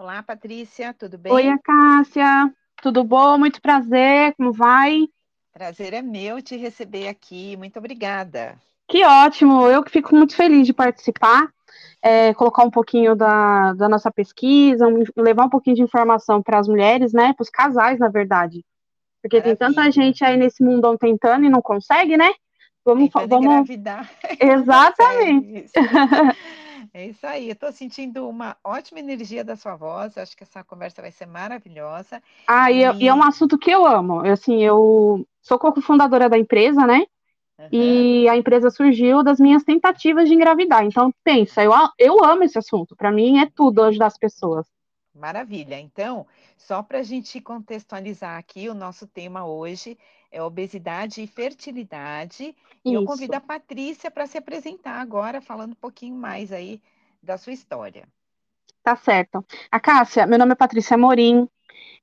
Olá, Patrícia, tudo bem? Oi, Cássia, tudo bom? Muito prazer, como vai? Prazer é meu te receber aqui, muito obrigada. Que ótimo, eu que fico muito feliz de participar, é, colocar um pouquinho da, da nossa pesquisa, um, levar um pouquinho de informação para as mulheres, né, para os casais, na verdade. Porque Maravilha. tem tanta gente aí nesse mundão tentando e não consegue, né? Vamos, vamos... engravidar. Exatamente. É isso aí, eu estou sentindo uma ótima energia da sua voz, acho que essa conversa vai ser maravilhosa. Ah, e, e... e é um assunto que eu amo, eu, assim, eu sou cofundadora da empresa, né, uhum. e a empresa surgiu das minhas tentativas de engravidar, então pensa, eu, eu amo esse assunto, para mim é tudo ajudar as pessoas. Maravilha, então, só para a gente contextualizar aqui, o nosso tema hoje é obesidade e fertilidade. Isso. E eu convido a Patrícia para se apresentar agora, falando um pouquinho mais aí da sua história. Tá certo. A Cássia, meu nome é Patrícia Morim,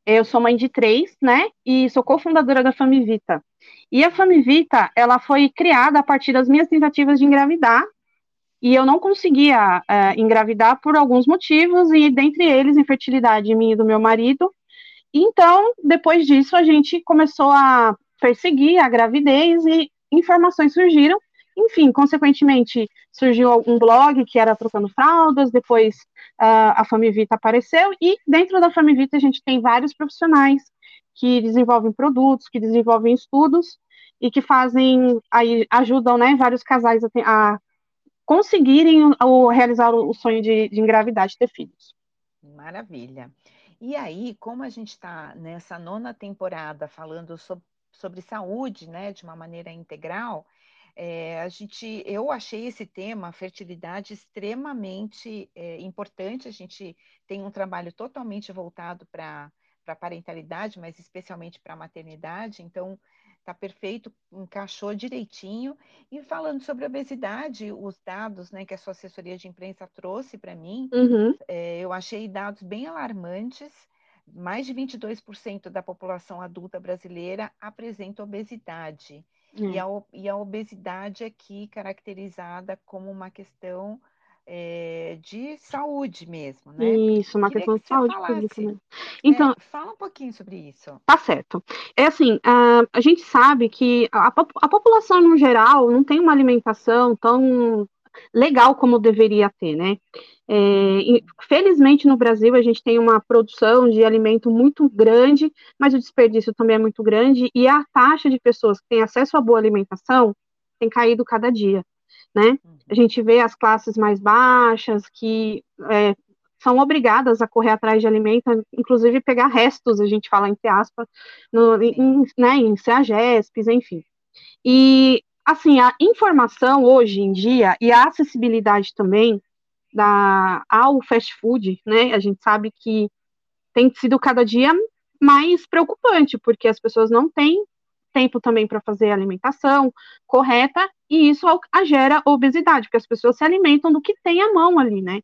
eu sou mãe de três, né? E sou cofundadora da Famivita. E a Famivita, ela foi criada a partir das minhas tentativas de engravidar. E eu não conseguia é, engravidar por alguns motivos, e dentre eles, infertilidade minha e do meu marido. Então, depois disso, a gente começou a perseguir a gravidez e informações surgiram. Enfim, consequentemente, surgiu um blog que era Trocando Fraldas, depois uh, a Famivita apareceu, e dentro da Famivita a gente tem vários profissionais que desenvolvem produtos, que desenvolvem estudos, e que fazem, aí ajudam, né, vários casais a, a conseguirem ou realizar o sonho de, de engravidar, de ter filhos. Maravilha. E aí, como a gente está nessa nona temporada falando sobre sobre saúde, né, de uma maneira integral, é, a gente, eu achei esse tema, fertilidade, extremamente é, importante. A gente tem um trabalho totalmente voltado para a parentalidade, mas especialmente para a maternidade. Então, está perfeito, encaixou direitinho. E falando sobre obesidade, os dados né, que a sua assessoria de imprensa trouxe para mim, uhum. é, eu achei dados bem alarmantes mais de 22% da população adulta brasileira apresenta obesidade. Hum. E, a, e, a, obesidade aqui caracterizada como uma questão é, de saúde mesmo, né? Isso, uma questão de saúde falasse, pública. Né? Então, é, fala um pouquinho sobre isso. Tá certo. É assim, a, a gente sabe que a, a população no geral não tem uma alimentação tão legal como deveria ter, né? É, felizmente no Brasil a gente tem uma produção de alimento muito grande, mas o desperdício também é muito grande e a taxa de pessoas que têm acesso a boa alimentação tem caído cada dia, né? A gente vê as classes mais baixas que é, são obrigadas a correr atrás de alimento, inclusive pegar restos, a gente fala entre aspas, no, em, né, em CEAGESPs, enfim. E assim, a informação hoje em dia e a acessibilidade também da, ao fast food, né? A gente sabe que tem sido cada dia mais preocupante, porque as pessoas não têm tempo também para fazer a alimentação correta, e isso gera obesidade, porque as pessoas se alimentam do que tem à mão ali, né?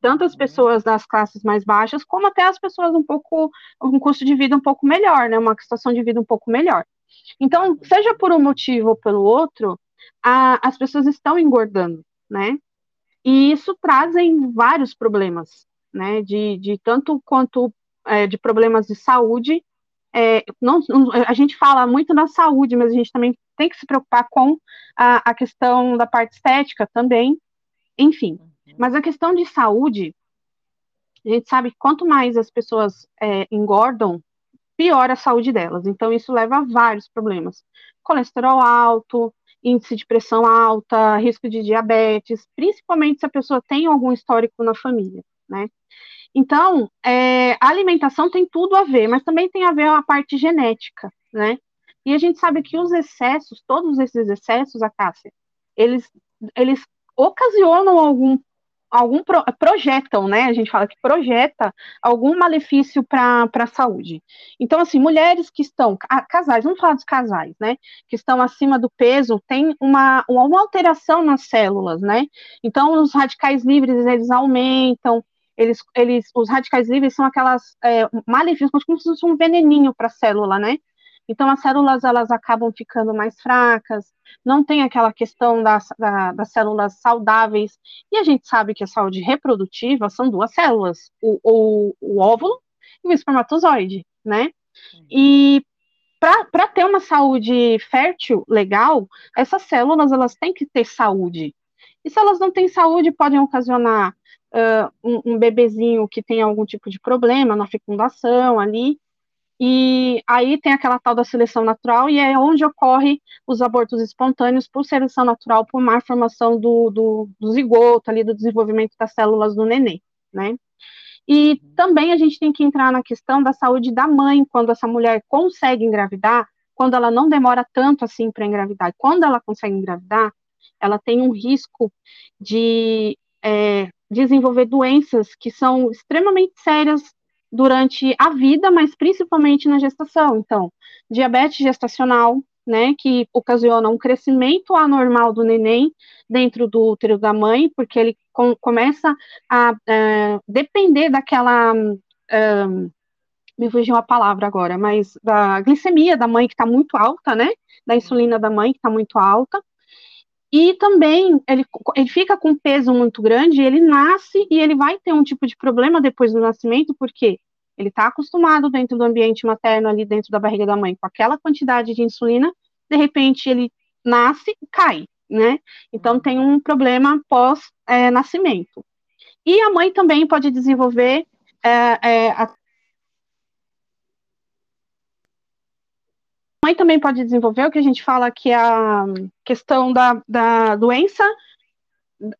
Tanto as uhum. pessoas das classes mais baixas, como até as pessoas um pouco, um custo de vida um pouco melhor, né? Uma situação de vida um pouco melhor. Então, seja por um motivo ou pelo outro, a, as pessoas estão engordando, né? E isso trazem vários problemas, né? De, de tanto quanto é, de problemas de saúde. É, não, a gente fala muito na saúde, mas a gente também tem que se preocupar com a, a questão da parte estética também, enfim. Uhum. Mas a questão de saúde, a gente sabe que quanto mais as pessoas é, engordam, pior a saúde delas. Então, isso leva a vários problemas. Colesterol alto, índice de pressão alta, risco de diabetes, principalmente se a pessoa tem algum histórico na família, né? Então, é, a alimentação tem tudo a ver, mas também tem a ver a parte genética, né? E a gente sabe que os excessos, todos esses excessos, a Cássia, eles, eles ocasionam algum algum pro, projetam, né? A gente fala que projeta algum malefício para a saúde. Então, assim, mulheres que estão, casais, vamos falar dos casais, né? Que estão acima do peso, tem uma, uma alteração nas células, né? Então, os radicais livres, eles aumentam, eles, eles, os radicais livres são aquelas é, como se fosse um veneninho para a célula, né? Então as células elas acabam ficando mais fracas, não tem aquela questão das, da, das células saudáveis. E a gente sabe que a saúde reprodutiva são duas células, o, o, o óvulo e o espermatozoide, né? E para ter uma saúde fértil legal, essas células elas têm que ter saúde. E se elas não têm saúde, podem ocasionar uh, um, um, bebezinho que tem algum tipo de problema na fecundação ali. E aí tem aquela tal da seleção natural, e é onde ocorre os abortos espontâneos por seleção natural, por má formação do, do, do zigoto, ali, do desenvolvimento das células do neném, né? E uhum. também a gente tem que entrar na questão da saúde da mãe, quando essa mulher consegue engravidar, quando ela não demora tanto assim para engravidar, quando ela consegue engravidar, ela tem um risco de é, desenvolver doenças que são extremamente sérias durante a vida, mas principalmente na gestação. Então, diabetes gestacional, né, que ocasiona um crescimento anormal do neném dentro do útero da mãe, porque ele com, começa a é, depender daquela. É, me fugiu a palavra agora, mas da glicemia da mãe que está muito alta, né? Da insulina da mãe que está muito alta. E também ele, ele fica com peso muito grande, ele nasce e ele vai ter um tipo de problema depois do nascimento, porque ele está acostumado dentro do ambiente materno, ali dentro da barriga da mãe, com aquela quantidade de insulina, de repente ele nasce e cai, né? Então tem um problema pós-nascimento. É, e a mãe também pode desenvolver é, é, mãe também pode desenvolver o que a gente fala que é a questão da, da doença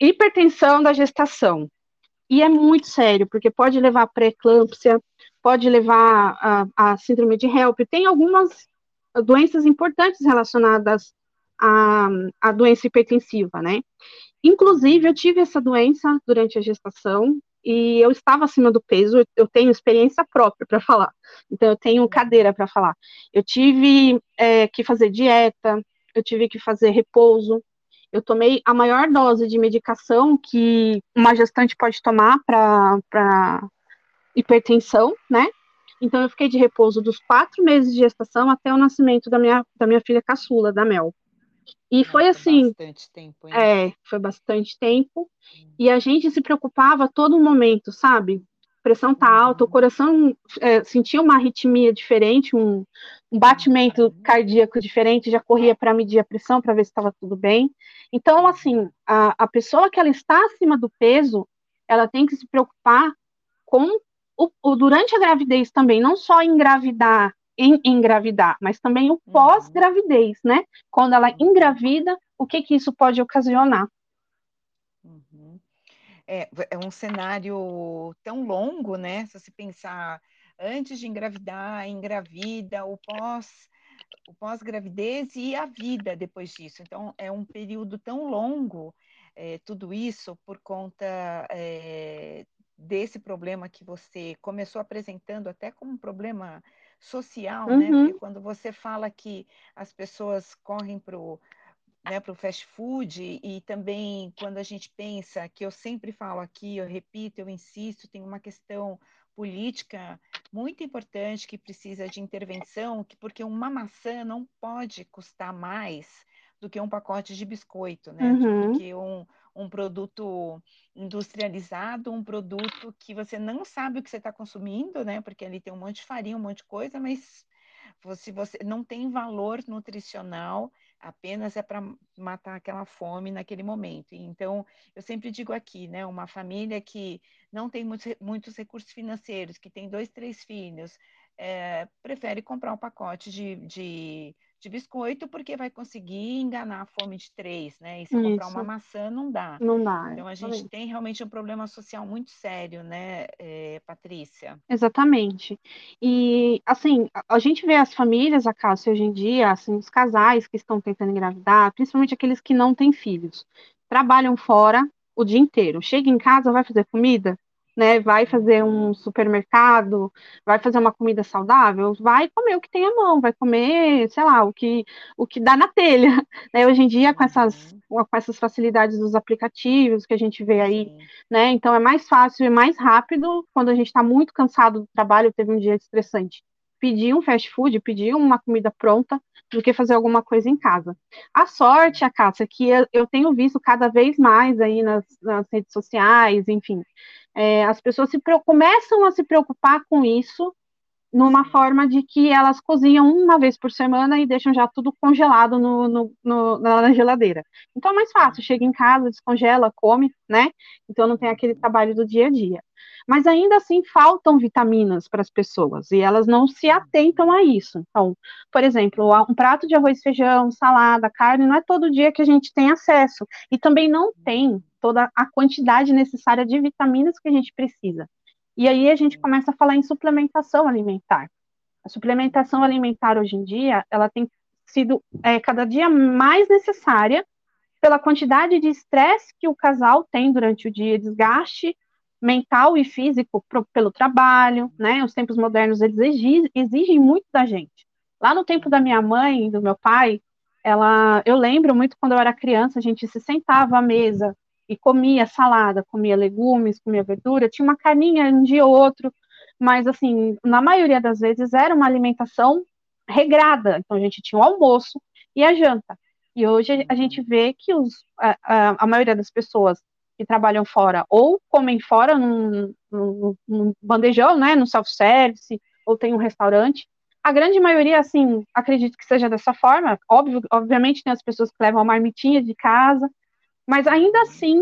hipertensão da gestação. E é muito sério, porque pode levar a pré-eclâmpsia, pode levar a, a síndrome de HELP. Tem algumas doenças importantes relacionadas à, à doença hipertensiva, né? Inclusive, eu tive essa doença durante a gestação e eu estava acima do peso, eu tenho experiência própria para falar, então eu tenho cadeira para falar. Eu tive é, que fazer dieta, eu tive que fazer repouso, eu tomei a maior dose de medicação que uma gestante pode tomar para hipertensão, né? Então eu fiquei de repouso dos quatro meses de gestação até o nascimento da minha, da minha filha caçula, da Mel. E foi assim. Bastante tempo, hein? É, foi bastante tempo. Hum. E a gente se preocupava a todo momento, sabe? A pressão tá uhum. alta, o coração é, sentia uma arritmia diferente, um, um batimento uhum. cardíaco diferente, já corria para medir a pressão para ver se estava tudo bem. Então, assim, a, a pessoa que ela está acima do peso, ela tem que se preocupar com o, o durante a gravidez também, não só engravidar em engravidar, mas também o uhum. pós-gravidez, né? Quando ela engravida, o que que isso pode ocasionar? Uhum. É, é um cenário tão longo, né? Se você pensar antes de engravidar, engravida, o pós o pós-gravidez e a vida depois disso. Então, é um período tão longo, é, tudo isso, por conta é, desse problema que você começou apresentando até como um problema social, uhum. né? Porque quando você fala que as pessoas correm para o né, para o fast food e também quando a gente pensa que eu sempre falo aqui, eu repito, eu insisto, tem uma questão política muito importante que precisa de intervenção, porque uma maçã não pode custar mais do que um pacote de biscoito, né? Uhum. Do que um, um produto industrializado, um produto que você não sabe o que você está consumindo, né? Porque ali tem um monte de farinha, um monte de coisa, mas se você não tem valor nutricional, apenas é para matar aquela fome naquele momento. Então, eu sempre digo aqui, né? Uma família que não tem muitos, muitos recursos financeiros, que tem dois, três filhos, é, prefere comprar um pacote de, de de biscoito, porque vai conseguir enganar a fome de três, né? E se Isso. comprar uma maçã, não dá. Não dá. Então, a gente tem realmente um problema social muito sério, né, é, Patrícia? Exatamente. E, assim, a gente vê as famílias, a Cássia, hoje em dia, assim, os casais que estão tentando engravidar, principalmente aqueles que não têm filhos, trabalham fora o dia inteiro. Chega em casa, vai fazer comida? Né? Vai fazer um supermercado, vai fazer uma comida saudável, vai comer o que tem à mão, vai comer, sei lá, o que, o que dá na telha. Né? Hoje em dia, com essas, uhum. com essas facilidades dos aplicativos que a gente vê aí, Sim. né? Então é mais fácil e mais rápido quando a gente está muito cansado do trabalho, teve um dia estressante. pedir um fast food, pedir uma comida pronta, do que fazer alguma coisa em casa. A sorte, a Cássia, que eu tenho visto cada vez mais aí nas, nas redes sociais, enfim, é, as pessoas se, começam a se preocupar com isso numa forma de que elas cozinham uma vez por semana e deixam já tudo congelado no, no, no, na geladeira. Então é mais fácil, chega em casa, descongela, come, né? Então não tem aquele trabalho do dia a dia. Mas ainda assim faltam vitaminas para as pessoas e elas não se atentam a isso. Então, por exemplo, um prato de arroz, feijão, salada, carne, não é todo dia que a gente tem acesso. E também não tem toda a quantidade necessária de vitaminas que a gente precisa. E aí a gente começa a falar em suplementação alimentar. A suplementação alimentar hoje em dia, ela tem sido é, cada dia mais necessária pela quantidade de estresse que o casal tem durante o dia, desgaste mental e físico pro, pelo trabalho, né? Os tempos modernos eles exigem, exigem muito da gente. Lá no tempo da minha mãe, do meu pai, ela, eu lembro muito quando eu era criança, a gente se sentava à mesa e comia salada, comia legumes, comia verdura, tinha uma carninha um dia ou outro, mas assim, na maioria das vezes era uma alimentação regrada. Então a gente tinha o almoço e a janta. E hoje a gente vê que os, a, a, a maioria das pessoas que trabalham fora ou comem fora num, num, num bandejão, né, no self-service, ou tem um restaurante. A grande maioria, assim, acredito que seja dessa forma. Óbvio, obviamente tem as pessoas que levam a marmitinha de casa, mas ainda assim,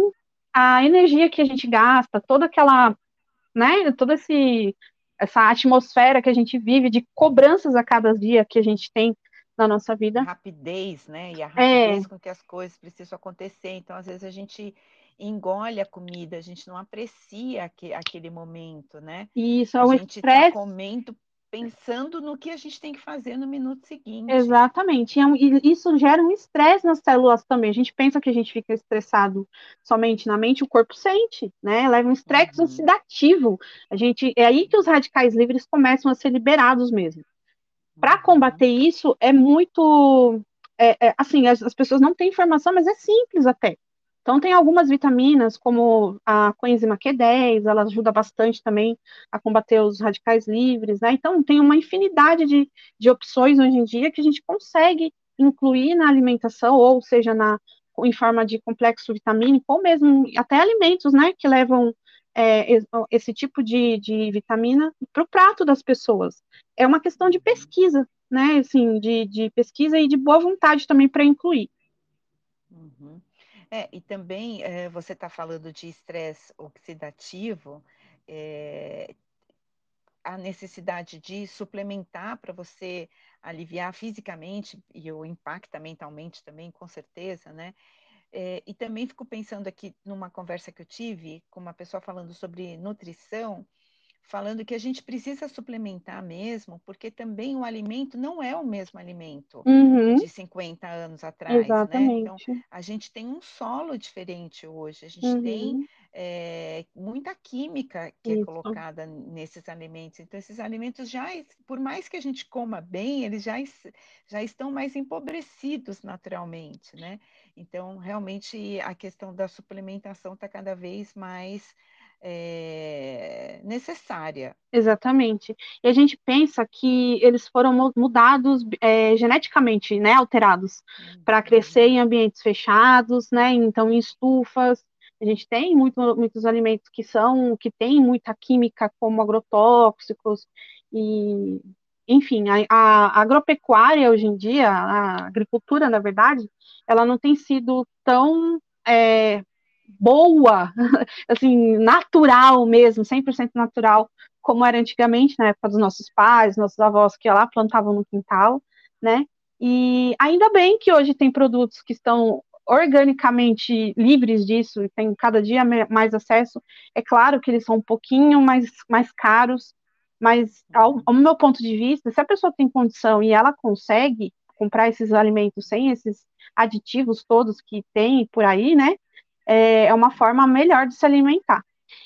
a energia que a gente gasta, toda aquela, né, toda esse, essa atmosfera que a gente vive de cobranças a cada dia que a gente tem na nossa vida. A rapidez, né? E a é. rapidez é. com que as coisas precisam acontecer. Então, às vezes, a gente engole a comida, a gente não aprecia aquele momento, né? Isso, é um a gente está comendo pensando no que a gente tem que fazer no minuto seguinte. Exatamente. É e isso gera um estresse nas células também. A gente pensa que a gente fica estressado somente na mente, o corpo sente, né? Leva um estresse uhum. oxidativo. A gente é aí que os radicais livres começam a ser liberados mesmo. Para uhum. combater isso é muito é, é, assim, as, as pessoas não têm informação, mas é simples até. Então, tem algumas vitaminas, como a coenzima Q10, ela ajuda bastante também a combater os radicais livres, né? Então, tem uma infinidade de, de opções hoje em dia que a gente consegue incluir na alimentação, ou seja, na, em forma de complexo vitamínico, ou mesmo até alimentos, né, que levam é, esse tipo de, de vitamina para o prato das pessoas. É uma questão de pesquisa, né, assim, de, de pesquisa e de boa vontade também para incluir. É, e também é, você está falando de estresse oxidativo, é, a necessidade de suplementar para você aliviar fisicamente e o impacta mentalmente também, com certeza, né? É, e também fico pensando aqui numa conversa que eu tive com uma pessoa falando sobre nutrição, falando que a gente precisa suplementar mesmo, porque também o alimento não é o mesmo alimento uhum. de 50 anos atrás, Exatamente. né? Então, a gente tem um solo diferente hoje, a gente uhum. tem é, muita química que é Isso. é colocada nesses alimentos. Então, esses alimentos já, por mais que a gente coma bem, eles já, já estão mais empobrecidos naturalmente, né? Então, realmente, a questão da suplementação está cada vez mais é, necessária. Exatamente. E a gente pensa que eles foram mudados é, geneticamente, né, alterados, uhum. para crescer em ambientes fechados, né, então em estufas. A gente tem muito, muitos alimentos que são, que têm muita química, como agrotóxicos, e, enfim, a, a agropecuária hoje em dia, a agricultura, na verdade, ela não tem sido tão é, boa, assim, natural mesmo, 100% natural, como era antigamente, na época dos nossos pais, nossos avós, que lá plantavam no quintal, né? E ainda bem que hoje tem produtos que estão organicamente livres disso e tem cada dia mais acesso. É claro que eles são um pouquinho mais, mais caros, mas ao, ao meu ponto de vista, se a pessoa tem condição e ela consegue comprar esses alimentos sem esses aditivos todos que tem por aí, né? É, é uma forma melhor de se alimentar.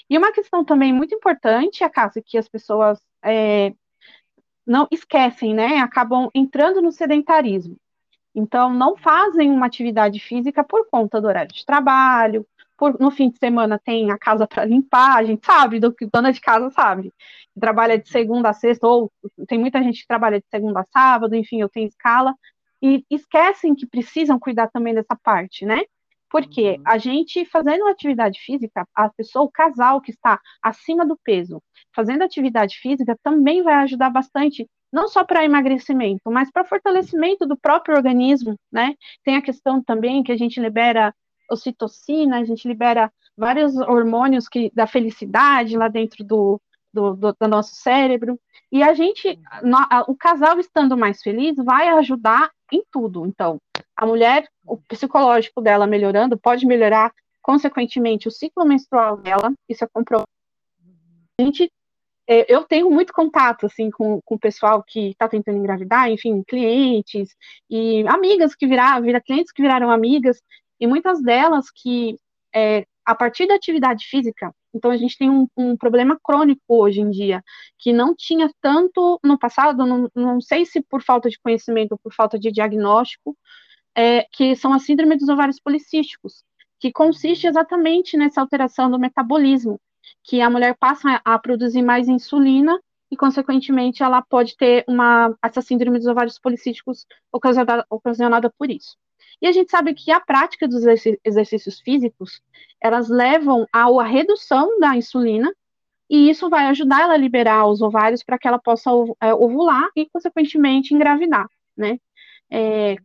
E uma questão também muito importante, a casa que as pessoas é, não esquecem, né? Acabam entrando no sedentarismo. Então, não fazem uma atividade física por conta do horário de trabalho, por, no fim de semana tem a casa para limpar, a gente sabe, do que dona de casa sabe. Trabalha de segunda a sexta, ou tem muita gente que trabalha de segunda a sábado, enfim, eu tenho escala, e esquecem que precisam cuidar também dessa parte, né? Porque uhum. a gente fazendo atividade física, a pessoa, o casal que está acima do peso, fazendo atividade física também vai ajudar bastante, não só para emagrecimento, mas para fortalecimento do próprio organismo, né? Tem a questão também que a gente libera ocitocina, a gente libera vários hormônios que da felicidade lá dentro do, do, do, do nosso cérebro. E a gente, no, a, o casal estando mais feliz, vai ajudar em tudo. Então, a mulher, o psicológico dela melhorando, pode melhorar, consequentemente, o ciclo menstrual dela, isso é comprovado. A gente, é, eu tenho muito contato, assim, com, com o pessoal que está tentando engravidar, enfim, clientes e amigas que viraram, vira, clientes que viraram amigas, e muitas delas que, é, a partir da atividade física, então a gente tem um, um, problema crônico hoje em dia, que não tinha tanto no passado, não, não sei se por falta de conhecimento ou por falta de diagnóstico, é, que são a síndrome dos ovários policísticos, que consiste exatamente nessa alteração do metabolismo, que a mulher passa a, a produzir mais insulina e, consequentemente, ela pode ter uma essa síndrome dos ovários policísticos ocasionada, ocasionada por isso. E a gente sabe que a prática dos exercícios físicos, elas levam à redução da insulina, e isso vai ajudar ela a liberar os ovários para que ela possa é, ovular e, consequentemente, engravidar, né? É,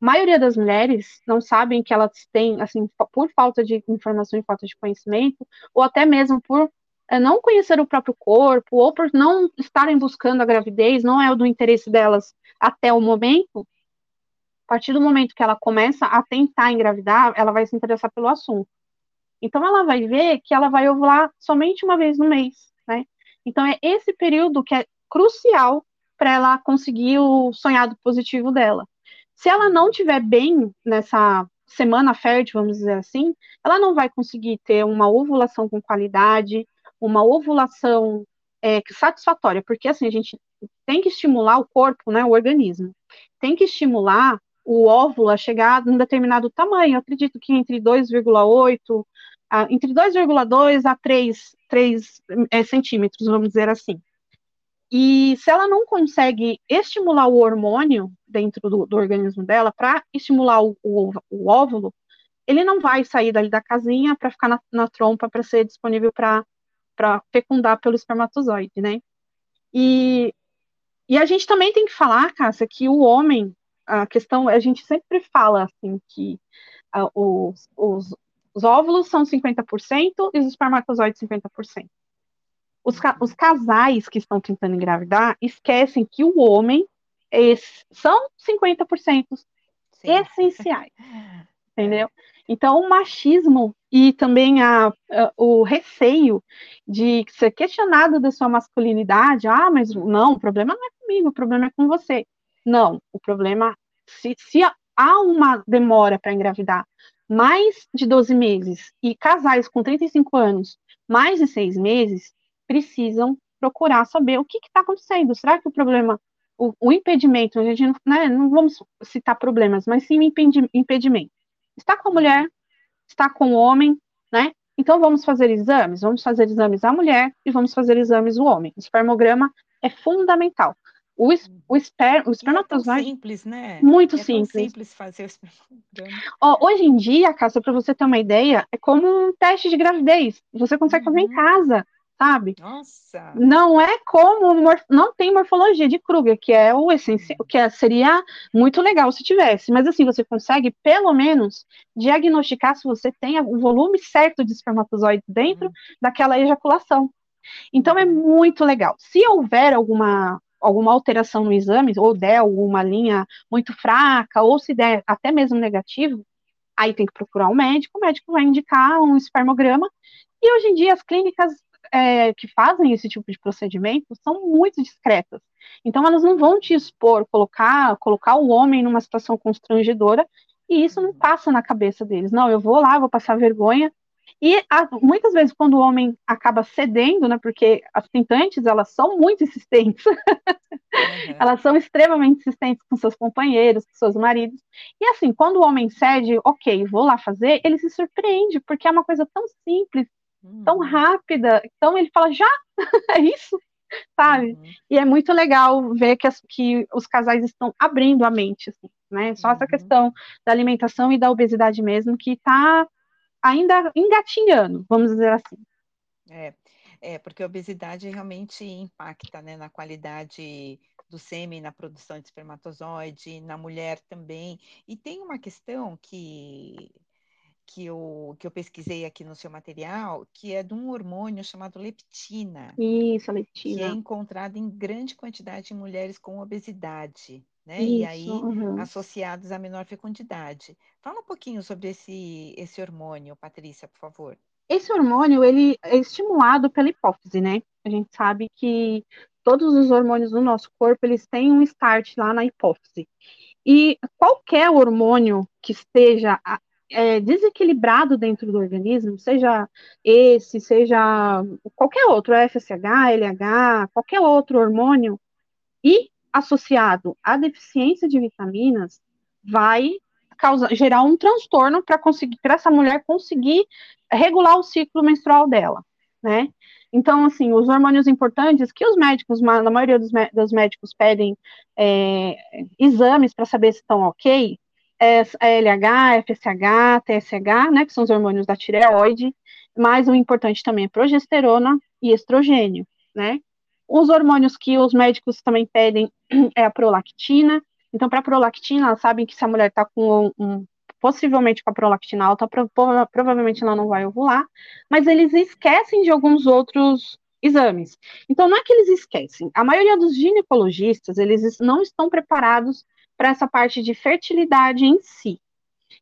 maioria das mulheres não sabem que elas têm, assim, por falta de informação e falta de conhecimento, ou até mesmo por é, não conhecer o próprio corpo, ou por não estarem buscando a gravidez, não é do interesse delas até o momento, a partir do momento que ela começa a tentar engravidar, ela vai se interessar pelo assunto. Então, ela vai ver que ela vai ovular somente uma vez no mês, né? Então, é esse período que é crucial para ela conseguir o sonhado positivo dela. Se ela não tiver bem nessa semana fértil, vamos dizer assim, ela não vai conseguir ter uma ovulação com qualidade, uma ovulação é, satisfatória, porque assim, a gente tem que estimular o corpo, né, o organismo, tem que estimular o óvulo a chegar a um determinado tamanho. Eu acredito que entre 2,8, entre 2,2 a 3, 3 é, centímetros, vamos dizer assim. E se ela não consegue estimular o hormônio dentro do, do organismo dela para estimular o, o, o, óvulo, ele não vai sair dali da casinha para ficar na, na trompa para ser disponível para fecundar pelo espermatozoide, né? E, e a gente também tem que falar, Cássia, que o homem, a questão, a gente sempre fala assim que uh, os, os, os, óvulos são 50% e os espermatozoides 50%. Os, os casais que estão tentando engravidar esquecem que o homem são 50% Sim. essenciais. entendeu? Então, o machismo e também a, a, o receio de ser questionado da sua masculinidade, ah, mas não, o problema não é comigo, o problema é com você. Não, o problema, se, se há uma demora para engravidar mais de 12 meses e casais com 35 anos, mais de seis meses, precisam procurar saber o que está acontecendo. Será que o problema, o, o impedimento, a gente né, não vamos citar problemas, mas sim impedimento. Está com a mulher, está com o homem, né? Então vamos fazer exames, vamos fazer exames à mulher e vamos fazer exames ao homem. O espermograma é fundamental. O, o, esper, o espermatozoide. É simples, né? Muito é simples. simples fazer o espermograma. Ó, hoje em dia, Cássia, para você ter uma ideia, é como um teste de gravidez. Você consegue uhum. fazer em uhum. casa, sabe? Nossa! Não é como. Não tem morfologia de Kruger, que é o essencial, que é, seria muito legal se tivesse. Mas assim, você consegue, pelo menos, diagnosticar se você tem o volume certo de espermatozoide dentro uhum. daquela ejaculação. Então é uhum. muito legal. Se houver alguma alguma alteração no exame, ou der alguma linha muito fraca, ou se der até mesmo negativo, aí tem que procurar um médico, o médico vai indicar um espermograma, e hoje em dia as clínicas é, que fazem esse tipo de procedimento são muito discretas. Então elas não vão te expor, colocar, colocar o homem numa situação constrangedora, e isso não passa na cabeça deles. Não, eu vou lá, vou passar vergonha, E a, muitas vezes, quando o homem acaba cedendo, né, porque as tentantes, elas são muito insistentes, uhum. elas são extremamente insistentes com seus companheiros, com seus maridos, e assim, quando o homem cede, ok, vou lá fazer, ele se surpreende, porque é uma coisa tão simples, uhum. tão rápida, então ele fala, já, é isso, sabe? Uhum. E é muito legal ver que, as, que os casais estão abrindo a mente, assim, né, só essa uhum. questão da alimentação e da obesidade mesmo, que está ainda engatinhando, vamos dizer assim. É, é, porque a obesidade realmente impacta né, na qualidade do sêmen, na produção de espermatozoide, na mulher também. E tem uma questão que, que, eu, que eu pesquisei aqui no seu material, que é de um hormônio chamado leptina. Isso, a leptina. Que é encontrado em grande quantidade em mulheres com obesidade né? Isso, e aí uhum. associados à menor fecundidade. Fala um pouquinho sobre esse, esse hormônio, Patrícia, por favor. Esse hormônio, ele é estimulado pela hipófise, né? A gente sabe que todos os hormônios do nosso corpo, eles têm um start lá na hipófise. E qualquer hormônio que esteja é, desequilibrado dentro do organismo, seja esse, seja qualquer outro, FSH, LH, qualquer outro hormônio, e associado à deficiência de vitaminas vai causar, gerar um transtorno para conseguir para essa mulher conseguir regular o ciclo menstrual dela, né? Então, assim, os hormônios importantes que os médicos, na maioria dos, dos médicos pedem é, exames para saber se estão ok, é, é LH, FSH, TSH, né, que são os hormônios da tireoide, mas o importante também é progesterona e estrogênio, né? Os hormônios que os médicos também pedem é a prolactina. Então, para a prolactina, elas sabem que se a mulher está com um, possivelmente com a prolactina alta, pro, provavelmente ela não vai ovular, mas eles esquecem de alguns outros exames. Então, não é que eles esquecem. A maioria dos ginecologistas, eles não estão preparados para essa parte de fertilidade em si.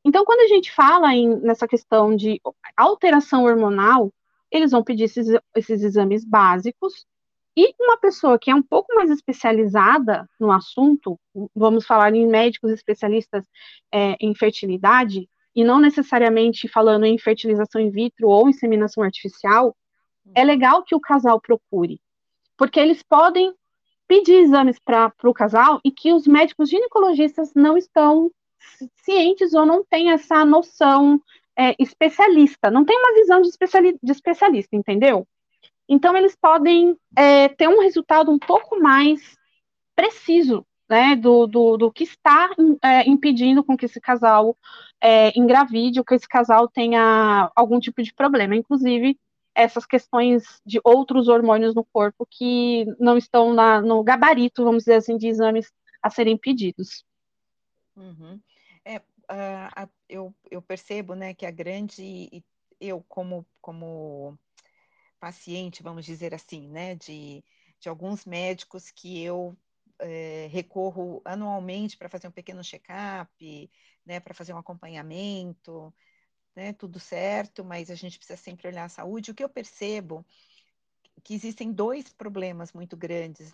Então, quando a gente fala em, nessa questão de alteração hormonal, eles vão pedir esses, esses exames básicos e uma pessoa que é um pouco mais especializada no assunto, vamos falar em médicos especialistas é, em fertilidade, e não necessariamente falando em fertilização in vitro ou inseminação artificial, é legal que o casal procure, porque eles podem pedir exames para o casal e que os médicos ginecologistas não estão cientes ou não têm essa noção é, especialista, não tem uma visão de, especiali de especialista, entendeu? Então, eles podem é, ter um resultado um pouco mais preciso né, do, do, do que está é, impedindo com que esse casal é, engravide ou que esse casal tenha algum tipo de problema. Inclusive, essas questões de outros hormônios no corpo que não estão na, no gabarito, vamos dizer assim, de exames a serem pedidos. Uhum. É, uh, eu, eu percebo né, que a grande. Eu, como, como paciente, vamos dizer assim, né, de, de alguns médicos que eu é, recorro anualmente para fazer um pequeno check-up, né, para fazer um acompanhamento, né, tudo certo, mas a gente precisa sempre olhar a saúde. O que eu percebo que existem dois problemas muito grandes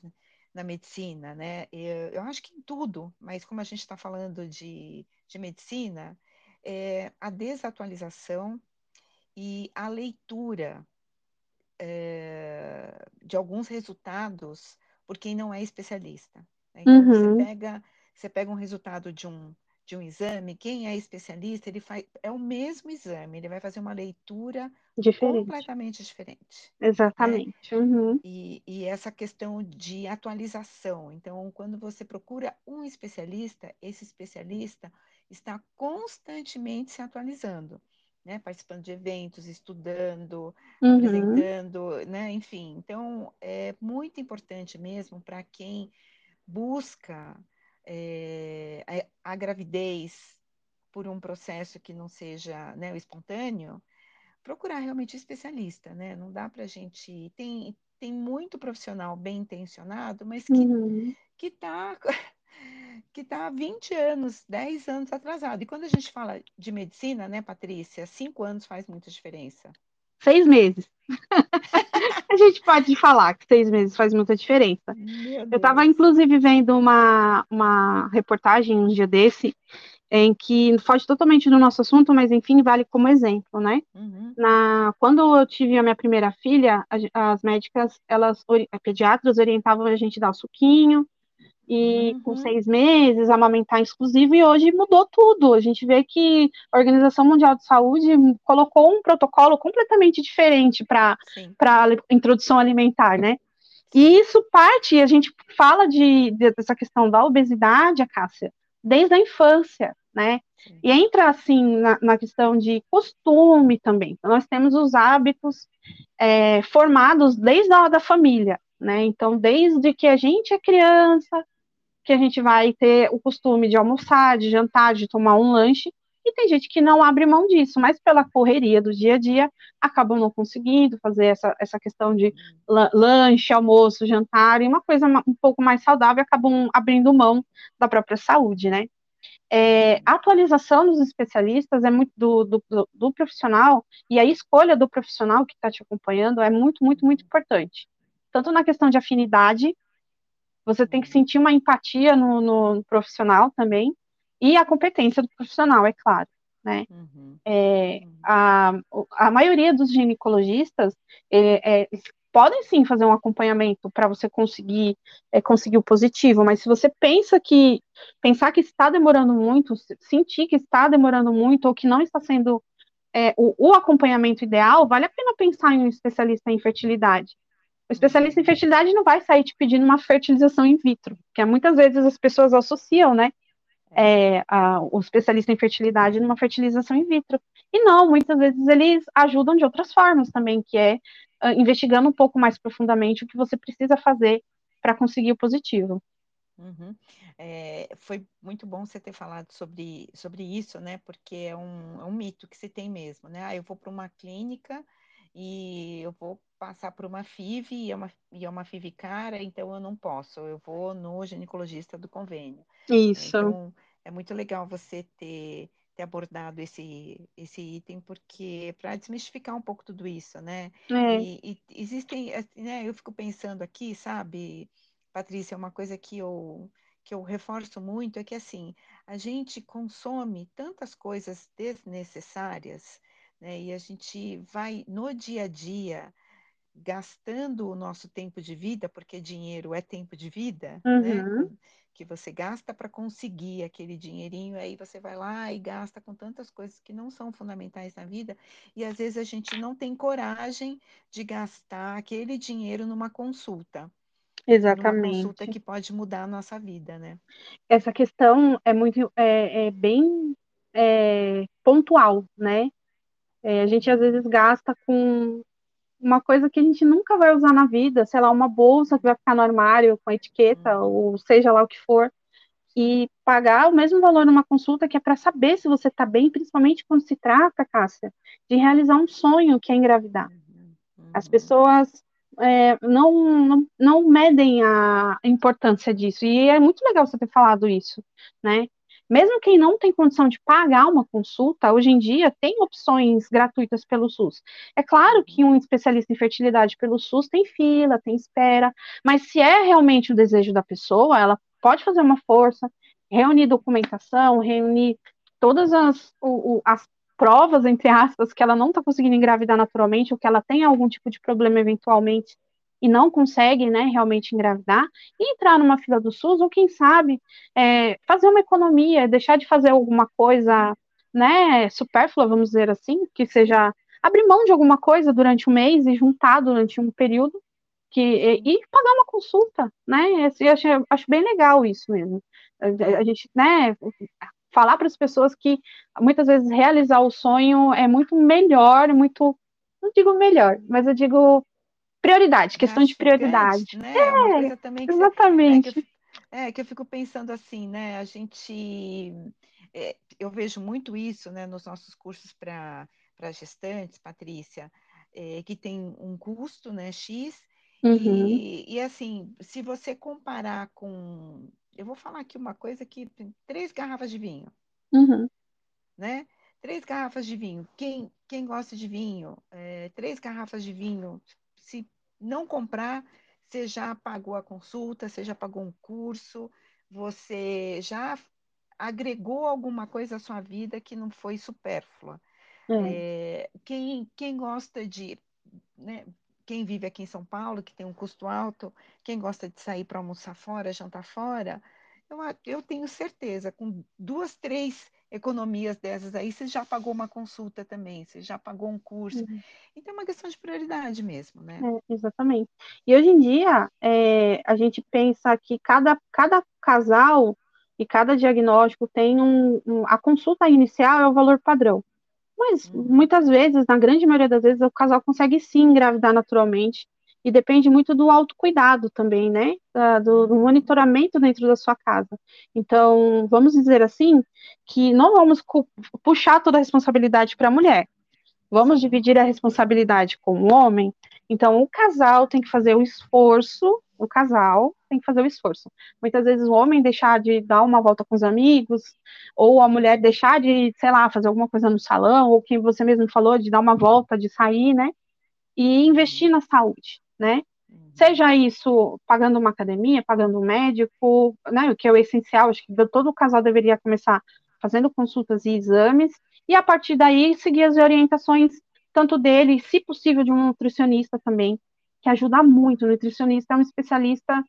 na medicina, né? Eu, eu acho que em tudo, mas como a gente está falando de, de medicina, é a desatualização e a leitura é, de alguns resultados por quem não é especialista. Né? Então, uhum. você, pega, você pega um resultado de um, de um exame, quem é especialista, ele faz, é o mesmo exame, ele vai fazer uma leitura diferente. completamente diferente. Né? Exatamente. Né? Uhum. E, e, essa questão de atualização. Então, quando você procura um especialista, esse especialista está constantemente se atualizando né, participando de eventos, estudando, uhum. apresentando, né, enfim. Então, é muito importante mesmo para quem busca é, a, a, gravidez por um processo que não seja né, espontâneo, procurar realmente especialista, né? Não dá para a gente. Tem, tem muito profissional bem intencionado, mas que uhum. está que está há 20 anos, 10 anos atrasado. E quando a gente fala de medicina, né, Patrícia, cinco anos faz muita diferença. Seis meses. a gente pode falar que seis meses faz muita diferença. Eu estava, inclusive, vendo uma, uma reportagem um dia desse em que foge totalmente do nosso assunto, mas enfim, vale como exemplo, né? Uhum. Na, quando eu tive a minha primeira filha, as médicas, elas, pediatras, orientavam a gente dar o suquinho, e uhum. com seis meses, amamentar exclusivo, e hoje mudou tudo. A gente vê que a Organização Mundial de Saúde colocou um protocolo completamente diferente para a introdução alimentar, né? E isso parte, a gente fala de, de, dessa questão da obesidade, a Cássia, desde a infância, né? Sim. E entra, assim, na, na, questão de costume também. Nós temos os hábitos é, formados desde a da família, né? Então, desde que a gente é criança, que a gente vai ter o costume de almoçar, de jantar, de tomar um lanche, e tem gente que não abre mão disso, mas pela correria do dia a dia, acabam não conseguindo fazer essa, essa questão de lanche, almoço, jantar, e uma coisa um pouco mais saudável, acabam abrindo mão da própria saúde, né? É, a atualização dos especialistas é muito do, do, do, profissional e a escolha do profissional que está te acompanhando é muito, muito, muito importante. Tanto na questão de afinidade, você tem que sentir uma empatia no, no profissional também, e a competência do profissional, é claro. Né? Uhum. É, a, a maioria dos ginecologistas é, é, podem sim fazer um acompanhamento para você conseguir é, conseguir o positivo, mas se você pensa que pensar que está demorando muito, sentir que está demorando muito ou que não está sendo é, o, o, acompanhamento ideal, vale a pena pensar em um especialista em fertilidade. O especialista em fertilidade não vai sair te pedindo uma fertilização in vitro, que muitas vezes as pessoas associam, né, é, a, o especialista em fertilidade numa fertilização in vitro. E não, muitas vezes eles ajudam de outras formas também, que é uh, investigando um pouco mais profundamente o que você precisa fazer para conseguir o positivo. Uhum. É, foi muito bom você ter falado sobre, sobre isso, né? Porque é um, é um mito que se tem mesmo, né? Ah, eu vou para uma clínica e eu vou passar por uma FIV e é uma, e é uma FIV cara, então eu não posso, eu vou no ginecologista do convênio. Isso. Então, é muito legal você ter, ter abordado esse, esse item, porque para desmistificar um pouco tudo isso, né? É. E, e, existem, assim, né, eu fico pensando aqui, sabe, Patrícia, uma coisa que eu, que eu reforço muito é que, assim, a gente consome tantas coisas desnecessárias, né? E a gente vai no dia a dia gastando o nosso tempo de vida, porque dinheiro é tempo de vida, né? uhum. né? Que você gasta para conseguir aquele dinheirinho, aí você vai lá e gasta com tantas coisas que não são fundamentais na vida, e às vezes a gente não tem coragem de gastar aquele dinheiro numa consulta. Exatamente. Numa consulta que pode mudar a nossa vida, né? Essa questão é muito, é, é bem é, pontual, né? É, a gente às vezes gasta com uma coisa que a gente nunca vai usar na vida, sei lá, uma bolsa que vai ficar no armário com a etiqueta, uhum. ou seja lá o que for, e pagar o mesmo valor numa consulta que é para saber se você está bem, principalmente quando se trata, Cássia, de realizar um sonho que é engravidar. Uhum. As pessoas é, não, não, não medem a importância disso, e é muito legal você ter falado isso, né? Mesmo quem não tem condição de pagar uma consulta, hoje em dia tem opções gratuitas pelo SUS. É claro que um especialista em fertilidade pelo SUS tem fila, tem espera, mas se é realmente o desejo da pessoa, ela pode fazer uma força, reunir documentação, reunir todas as, o, as provas, entre aspas, que ela não está conseguindo engravidar naturalmente, ou que ela tem algum tipo de problema eventualmente, e não consegue né, realmente engravidar, e entrar numa fila do SUS, ou quem sabe é, fazer uma economia, deixar de fazer alguma coisa né, supérflua, vamos dizer assim, que seja abrir mão de alguma coisa durante um mês e juntar durante um período que, e, e pagar uma consulta, né? Eu acho, acho bem legal isso mesmo. A gente, né, falar para as pessoas que muitas vezes realizar o sonho é muito melhor, muito, não digo melhor, mas eu digo Prioridade, questão de prioridade. Né? É, coisa também que exatamente. Você, é, que eu, é, que eu fico pensando assim, né? A gente. É, eu vejo muito isso né, nos nossos cursos para gestantes, Patrícia, é, que tem um custo né, X. Uhum. E, e assim, se você comparar com. Eu vou falar aqui uma coisa que três garrafas de vinho. Uhum. Né? Três garrafas de vinho. Quem, quem gosta de vinho, é, três garrafas de vinho se não comprar, você já pagou a consulta, você já pagou um curso, você já agregou alguma coisa à sua vida que não foi supérflua. É. É, quem, quem gosta de. Né, quem vive aqui em São Paulo, que tem um custo alto, quem gosta de sair para almoçar fora, jantar fora, eu, eu tenho certeza, com duas, três economias dessas aí, você já pagou uma consulta também, você já pagou um curso. Uhum. Então é uma questão de prioridade mesmo, né? É, exatamente. E hoje em dia, é, a gente pensa que cada, cada casal e cada diagnóstico tem um, um, A consulta inicial é o valor padrão. Mas uhum. muitas vezes, na grande maioria das vezes, o casal consegue sim engravidar naturalmente e depende muito do autocuidado também, né? Da, do, do, monitoramento dentro da sua casa. Então, vamos dizer assim, que não vamos puxar toda a responsabilidade para a mulher. Vamos dividir a responsabilidade com o homem. Então, o casal tem que fazer o esforço, o casal tem que fazer o esforço. Muitas vezes o homem deixar de dar uma volta com os amigos, ou a mulher deixar de, sei lá, fazer alguma coisa no salão, ou quem você mesmo falou, de dar uma volta, de sair, né? E investir na saúde né? Seja isso pagando uma academia, pagando um médico, né, o que é o essencial, acho que todo casal deveria começar fazendo consultas e exames, e a partir daí seguir as orientações, tanto dele, se possível, de um nutricionista também, que ajuda muito. O nutricionista é um especialista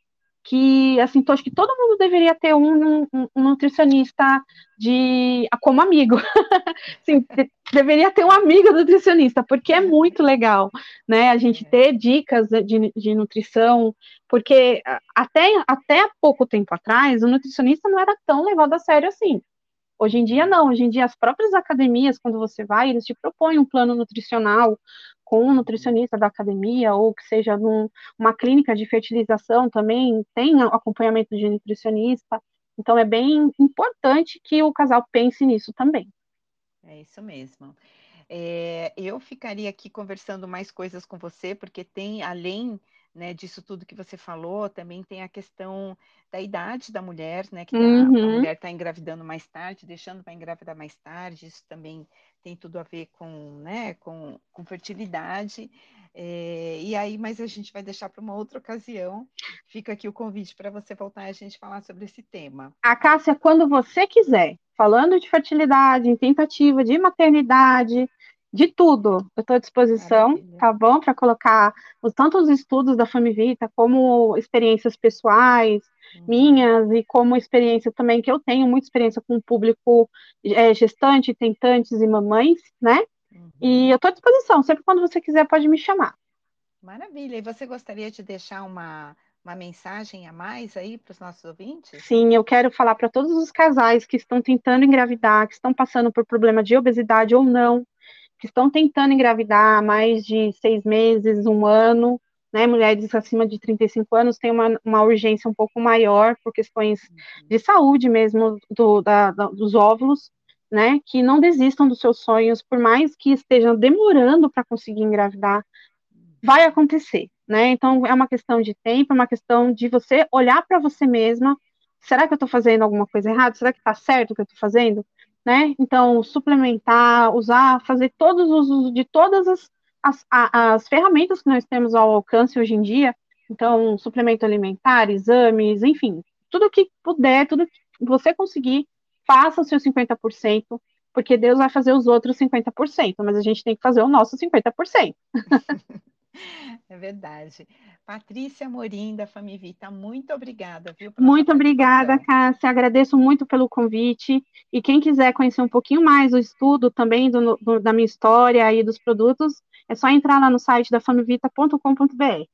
que, assim, acho que todo mundo deveria ter um, um, um nutricionista de como amigo. Sim, deveria ter um amigo nutricionista, porque é muito legal, né? A gente ter dicas de, de nutrição, porque até, até pouco tempo atrás, o nutricionista não era tão levado a sério assim. Hoje em dia, não. Hoje em dia, as próprias academias, quando você vai, eles te propõem um plano nutricional, com um nutricionista da academia, ou que seja numa clínica de fertilização também, tem acompanhamento de nutricionista. Então, é bem importante que o casal pense nisso também. É isso mesmo. É, eu ficaria aqui conversando mais coisas com você, porque tem, além né, disso tudo que você falou, também tem a questão da idade da mulher, né? Que uhum. a, a mulher está engravidando mais tarde, deixando para engravidar mais tarde, isso também tem tudo a ver com, né, com, com fertilidade. É, e aí, mas a gente vai deixar para uma outra ocasião. Fica aqui o convite para você voltar e a gente falar sobre esse tema. A Cássia, quando você quiser, falando de fertilidade, tentativa de maternidade, de tudo. Eu estou à disposição, Maravilha. tá bom? Para colocar os, tanto os estudos da Famivita, como experiências pessoais uhum. minhas, e como experiência também que eu tenho, muita experiência com o público é, gestante, tentantes e mamães, né? Uhum. E eu estou à disposição, sempre quando você quiser pode me chamar. Maravilha. E você gostaria de deixar uma, uma mensagem a mais aí para os nossos ouvintes? Sim, eu quero falar para todos os casais que estão tentando engravidar, que estão passando por problema de obesidade ou não, que estão tentando engravidar há mais de seis meses, um ano, né, mulheres acima de 35 anos têm uma, uma urgência um pouco maior por questões uhum. de saúde mesmo do, da, da, dos óvulos, né, que não desistam dos seus sonhos, por mais que estejam demorando para conseguir engravidar, vai acontecer, né, então é uma questão de tempo, é uma questão de você olhar para você mesma, será que eu estou fazendo alguma coisa errada, será que está certo o que eu estou fazendo, né? Então, suplementar, usar, fazer todos os usos de todas as, as, as ferramentas que nós temos ao alcance hoje em dia. Então, suplemento alimentar, exames, enfim, tudo que puder, tudo que você conseguir, faça o seu 50%, porque Deus vai fazer os outros 50%, mas a gente tem que fazer o nosso 50%. É verdade. Patrícia Morim, da Famivita, muito obrigada. Viu, muito obrigada, Cássia. Agradeço muito pelo convite. E quem quiser conhecer um pouquinho mais do estudo também do, do, da minha história e dos produtos, é só entrar lá no site da famivita.com.br.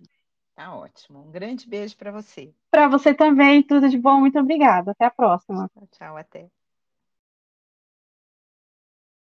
Tá ótimo. Um grande beijo para você. Para você também, tudo de bom. Muito obrigada. Até a próxima. Tchau, tchau até.